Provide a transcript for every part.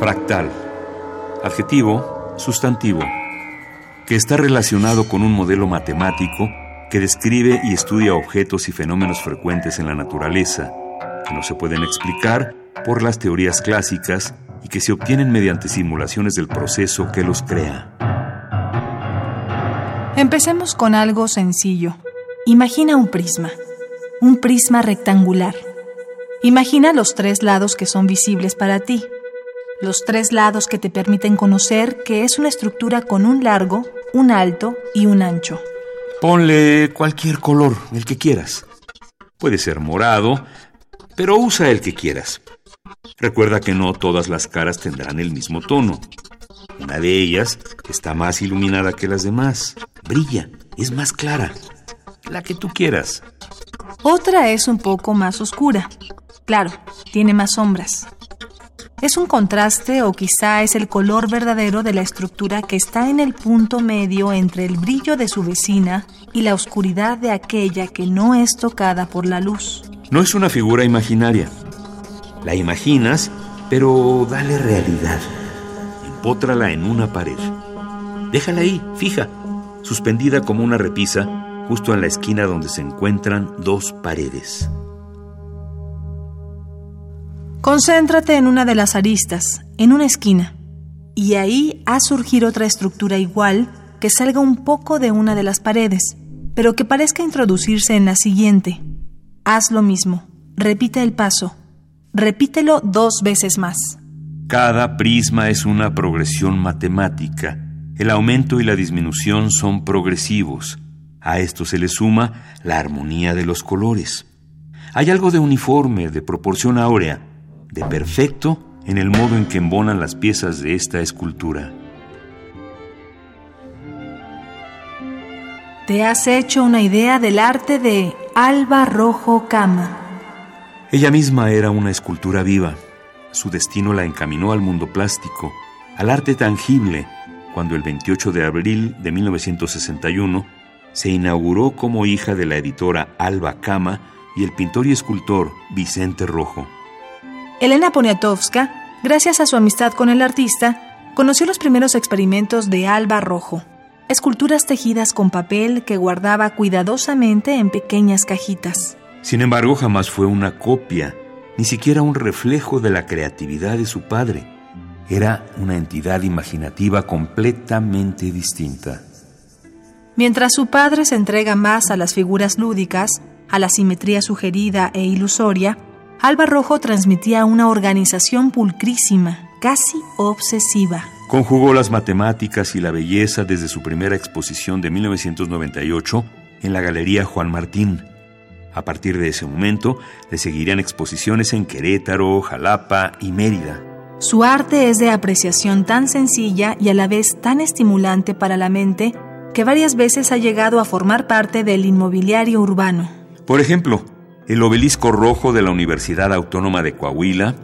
Fractal. Adjetivo, sustantivo, que está relacionado con un modelo matemático que describe y estudia objetos y fenómenos frecuentes en la naturaleza, que no se pueden explicar por las teorías clásicas y que se obtienen mediante simulaciones del proceso que los crea. Empecemos con algo sencillo. Imagina un prisma, un prisma rectangular. Imagina los tres lados que son visibles para ti, los tres lados que te permiten conocer que es una estructura con un largo, un alto y un ancho. Ponle cualquier color, el que quieras. Puede ser morado, pero usa el que quieras. Recuerda que no todas las caras tendrán el mismo tono. Una de ellas está más iluminada que las demás. Brilla, es más clara. La que tú quieras. Otra es un poco más oscura. Claro, tiene más sombras. Es un contraste o quizá es el color verdadero de la estructura que está en el punto medio entre el brillo de su vecina y la oscuridad de aquella que no es tocada por la luz. No es una figura imaginaria. La imaginas, pero dale realidad. Empótrala en una pared. Déjala ahí, fija, suspendida como una repisa, justo en la esquina donde se encuentran dos paredes. Concéntrate en una de las aristas, en una esquina, y ahí ha surgir otra estructura igual que salga un poco de una de las paredes, pero que parezca introducirse en la siguiente. Haz lo mismo, repite el paso, repítelo dos veces más. Cada prisma es una progresión matemática. El aumento y la disminución son progresivos. A esto se le suma la armonía de los colores. Hay algo de uniforme, de proporción áurea, de perfecto en el modo en que embonan las piezas de esta escultura. Te has hecho una idea del arte de Alba Rojo Cama. Ella misma era una escultura viva. Su destino la encaminó al mundo plástico, al arte tangible, cuando el 28 de abril de 1961 se inauguró como hija de la editora Alba Cama y el pintor y escultor Vicente Rojo. Elena Poniatowska, gracias a su amistad con el artista, conoció los primeros experimentos de Alba Rojo, esculturas tejidas con papel que guardaba cuidadosamente en pequeñas cajitas. Sin embargo, jamás fue una copia, ni siquiera un reflejo de la creatividad de su padre. Era una entidad imaginativa completamente distinta. Mientras su padre se entrega más a las figuras lúdicas, a la simetría sugerida e ilusoria, Alba Rojo transmitía una organización pulcrísima, casi obsesiva. Conjugó las matemáticas y la belleza desde su primera exposición de 1998 en la Galería Juan Martín. A partir de ese momento, le seguirían exposiciones en Querétaro, Jalapa y Mérida. Su arte es de apreciación tan sencilla y a la vez tan estimulante para la mente que varias veces ha llegado a formar parte del inmobiliario urbano. Por ejemplo, el obelisco rojo de la Universidad Autónoma de Coahuila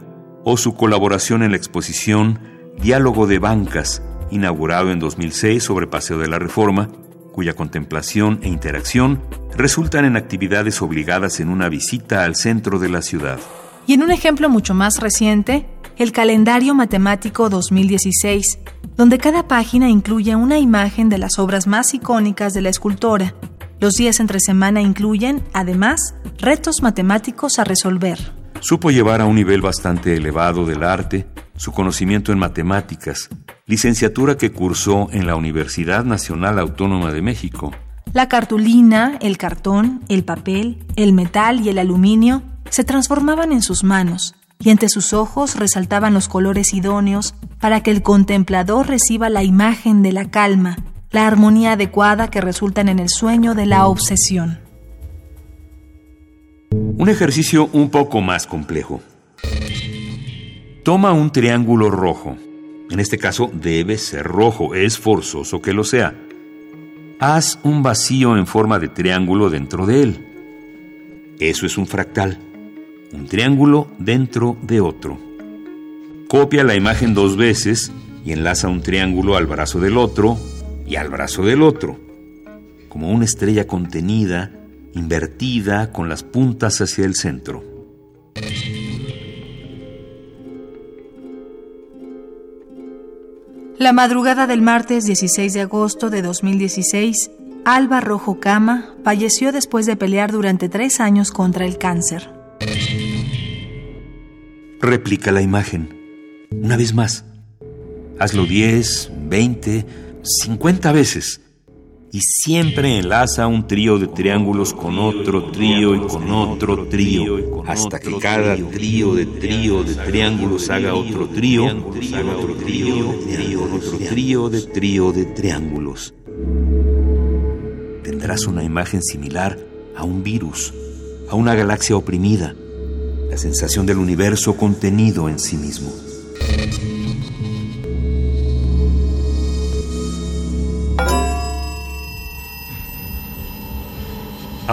o su colaboración en la exposición Diálogo de Bancas, inaugurado en 2006 sobre Paseo de la Reforma, cuya contemplación e interacción resultan en actividades obligadas en una visita al centro de la ciudad. Y en un ejemplo mucho más reciente, el calendario matemático 2016, donde cada página incluye una imagen de las obras más icónicas de la escultora, los días entre semana incluyen, además, retos matemáticos a resolver. Supo llevar a un nivel bastante elevado del arte su conocimiento en matemáticas, licenciatura que cursó en la Universidad Nacional Autónoma de México. La cartulina, el cartón, el papel, el metal y el aluminio se transformaban en sus manos y ante sus ojos resaltaban los colores idóneos para que el contemplador reciba la imagen de la calma, la armonía adecuada que resultan en el sueño de la obsesión. Un ejercicio un poco más complejo. Toma un triángulo rojo. En este caso debe ser rojo, es forzoso que lo sea. Haz un vacío en forma de triángulo dentro de él. Eso es un fractal. Un triángulo dentro de otro. Copia la imagen dos veces y enlaza un triángulo al brazo del otro y al brazo del otro, como una estrella contenida, invertida con las puntas hacia el centro. La madrugada del martes 16 de agosto de 2016, Alba Rojo Cama falleció después de pelear durante tres años contra el cáncer. Replica la imagen. Una vez más. Hazlo 10, 20, 50 veces. Y siempre enlaza un trío de triángulos con otro trío y con otro trío, hasta que cada trío de trío de triángulos haga otro trío, otro trío, otro trío de trío de triángulos. Tendrás una imagen similar a un virus, a una galaxia oprimida, la sensación del universo contenido en sí mismo.